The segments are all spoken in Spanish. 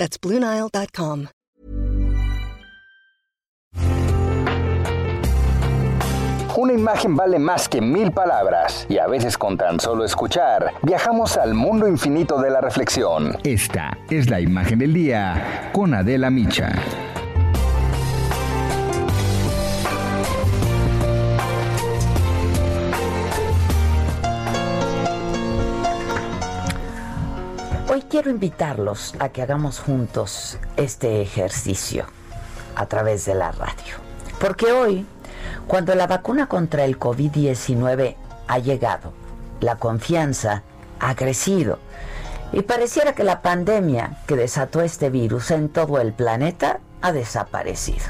That's BlueNile.com. Una imagen vale más que mil palabras y a veces con tan solo escuchar viajamos al mundo infinito de la reflexión. Esta es la imagen del día con Adela Micha. Hoy quiero invitarlos a que hagamos juntos este ejercicio a través de la radio. Porque hoy, cuando la vacuna contra el COVID-19 ha llegado, la confianza ha crecido y pareciera que la pandemia que desató este virus en todo el planeta ha desaparecido.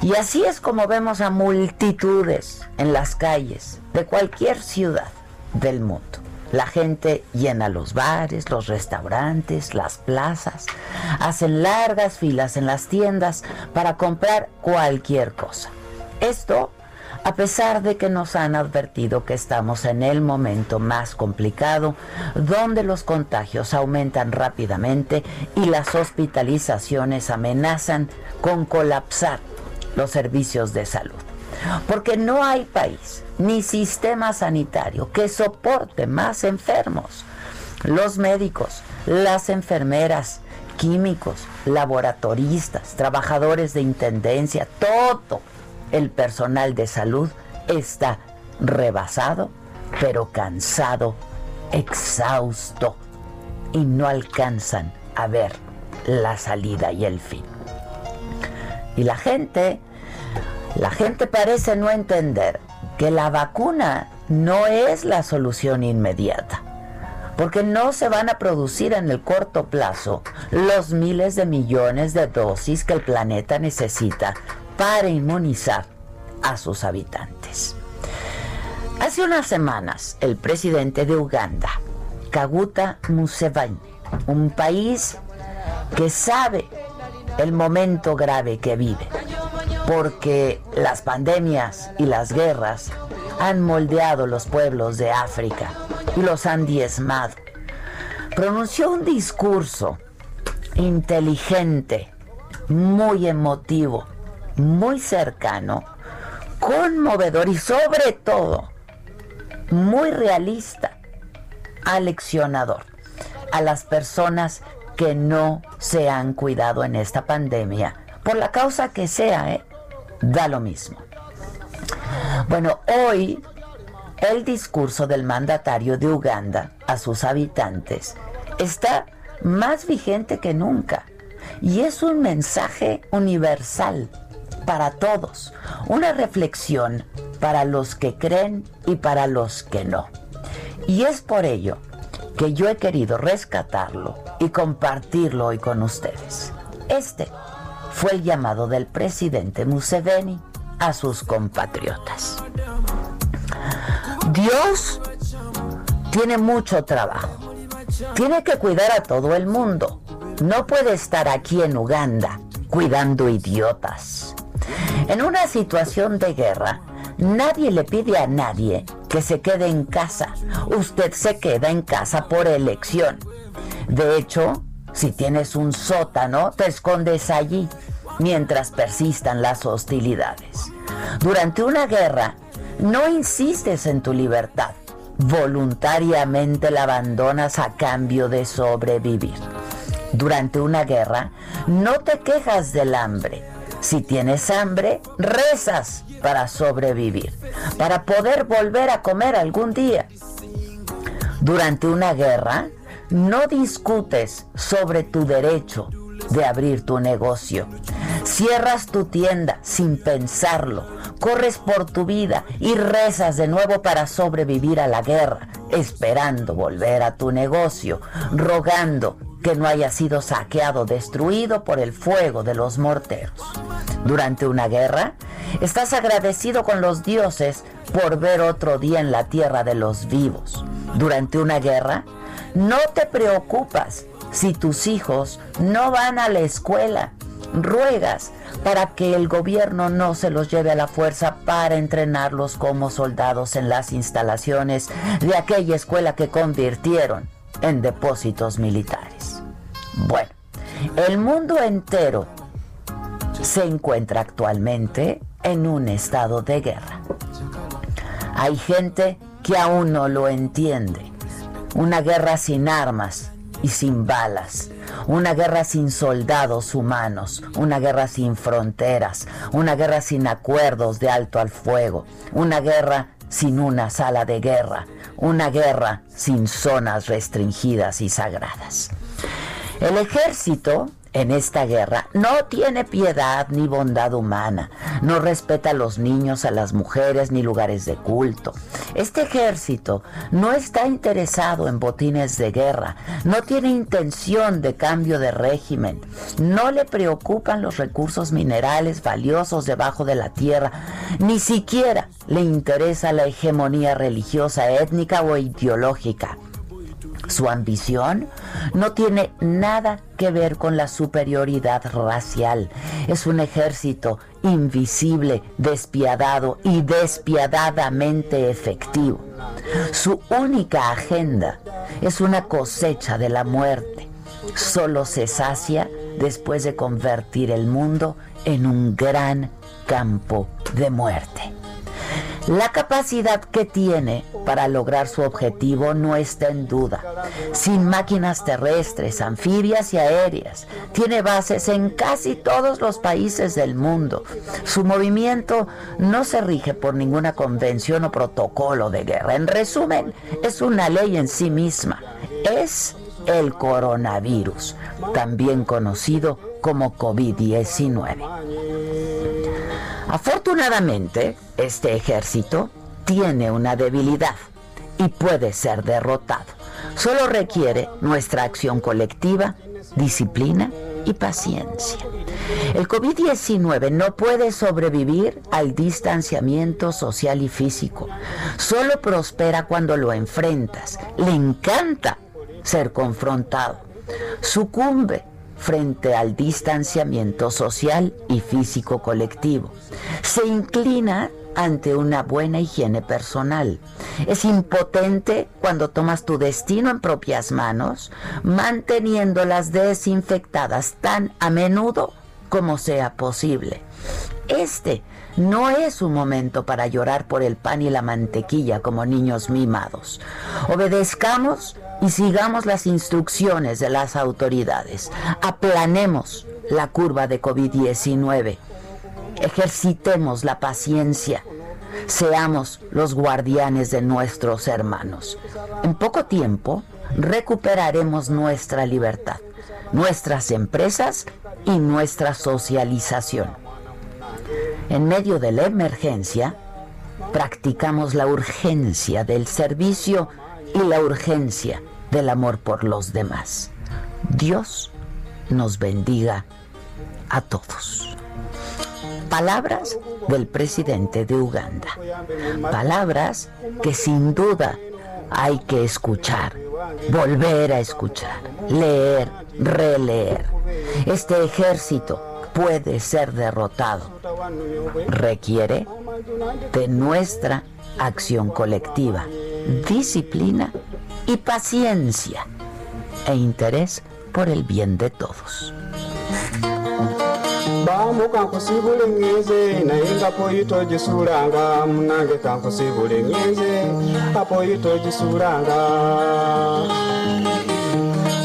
Y así es como vemos a multitudes en las calles de cualquier ciudad del mundo. La gente llena los bares, los restaurantes, las plazas, hacen largas filas en las tiendas para comprar cualquier cosa. Esto a pesar de que nos han advertido que estamos en el momento más complicado, donde los contagios aumentan rápidamente y las hospitalizaciones amenazan con colapsar los servicios de salud. Porque no hay país ni sistema sanitario que soporte más enfermos. Los médicos, las enfermeras, químicos, laboratoristas, trabajadores de intendencia, todo el personal de salud está rebasado, pero cansado, exhausto y no alcanzan a ver la salida y el fin. Y la gente, la gente parece no entender que la vacuna no es la solución inmediata, porque no se van a producir en el corto plazo los miles de millones de dosis que el planeta necesita para inmunizar a sus habitantes. Hace unas semanas, el presidente de Uganda, Kaguta Museveni, un país que sabe el momento grave que vive, porque las pandemias y las guerras han moldeado los pueblos de África y los han diezmado. Pronunció un discurso inteligente, muy emotivo, muy cercano, conmovedor y sobre todo muy realista, aleccionador a las personas que no se han cuidado en esta pandemia, por la causa que sea, ¿eh? Da lo mismo. Bueno, hoy el discurso del mandatario de Uganda a sus habitantes está más vigente que nunca y es un mensaje universal para todos, una reflexión para los que creen y para los que no. Y es por ello que yo he querido rescatarlo y compartirlo hoy con ustedes. Este fue el llamado del presidente Museveni a sus compatriotas. Dios tiene mucho trabajo. Tiene que cuidar a todo el mundo. No puede estar aquí en Uganda cuidando idiotas. En una situación de guerra, nadie le pide a nadie que se quede en casa. Usted se queda en casa por elección. De hecho, si tienes un sótano, te escondes allí mientras persistan las hostilidades. Durante una guerra, no insistes en tu libertad. Voluntariamente la abandonas a cambio de sobrevivir. Durante una guerra, no te quejas del hambre si tienes hambre, rezas para sobrevivir, para poder volver a comer algún día. Durante una guerra, no discutes sobre tu derecho de abrir tu negocio. Cierras tu tienda sin pensarlo, corres por tu vida y rezas de nuevo para sobrevivir a la guerra, esperando volver a tu negocio, rogando que no haya sido saqueado, destruido por el fuego de los morteros. Durante una guerra, estás agradecido con los dioses por ver otro día en la tierra de los vivos. Durante una guerra, no te preocupas si tus hijos no van a la escuela. Ruegas para que el gobierno no se los lleve a la fuerza para entrenarlos como soldados en las instalaciones de aquella escuela que convirtieron en depósitos militares. Bueno, el mundo entero se encuentra actualmente en un estado de guerra. Hay gente que aún no lo entiende. Una guerra sin armas y sin balas. Una guerra sin soldados humanos, una guerra sin fronteras, una guerra sin acuerdos de alto al fuego, una guerra sin una sala de guerra, una guerra sin zonas restringidas y sagradas. El ejército en esta guerra no tiene piedad ni bondad humana, no respeta a los niños, a las mujeres ni lugares de culto. Este ejército no está interesado en botines de guerra, no tiene intención de cambio de régimen, no le preocupan los recursos minerales valiosos debajo de la tierra, ni siquiera le interesa la hegemonía religiosa, étnica o ideológica. Su ambición no tiene nada que ver con la superioridad racial. Es un ejército invisible, despiadado y despiadadamente efectivo. Su única agenda es una cosecha de la muerte. Solo se sacia después de convertir el mundo en un gran campo de muerte. La capacidad que tiene para lograr su objetivo no está en duda. Sin máquinas terrestres, anfibias y aéreas, tiene bases en casi todos los países del mundo. Su movimiento no se rige por ninguna convención o protocolo de guerra. En resumen, es una ley en sí misma. Es el coronavirus, también conocido como COVID-19. Afortunadamente, este ejército tiene una debilidad y puede ser derrotado. Solo requiere nuestra acción colectiva, disciplina y paciencia. El COVID-19 no puede sobrevivir al distanciamiento social y físico. Solo prospera cuando lo enfrentas. Le encanta ser confrontado. Sucumbe frente al distanciamiento social y físico colectivo. Se inclina ante una buena higiene personal. Es impotente cuando tomas tu destino en propias manos, manteniéndolas desinfectadas tan a menudo como sea posible. Este no es un momento para llorar por el pan y la mantequilla como niños mimados. Obedezcamos y sigamos las instrucciones de las autoridades. Aplanemos la curva de COVID-19. Ejercitemos la paciencia. Seamos los guardianes de nuestros hermanos. En poco tiempo recuperaremos nuestra libertad, nuestras empresas y nuestra socialización. En medio de la emergencia, practicamos la urgencia del servicio y la urgencia del amor por los demás. Dios nos bendiga a todos. Palabras del presidente de Uganda. Palabras que sin duda hay que escuchar, volver a escuchar, leer, releer. Este ejército puede ser derrotado. Requiere de nuestra acción colectiva, disciplina y paciencia e interés por el bien de todos. bamu kankusibule ngeze naye nga poyitogisulanga munange kankusibule ngeze apoyitogisulanga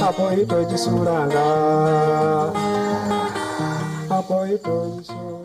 apoyitogisulanga apoyitogisulanga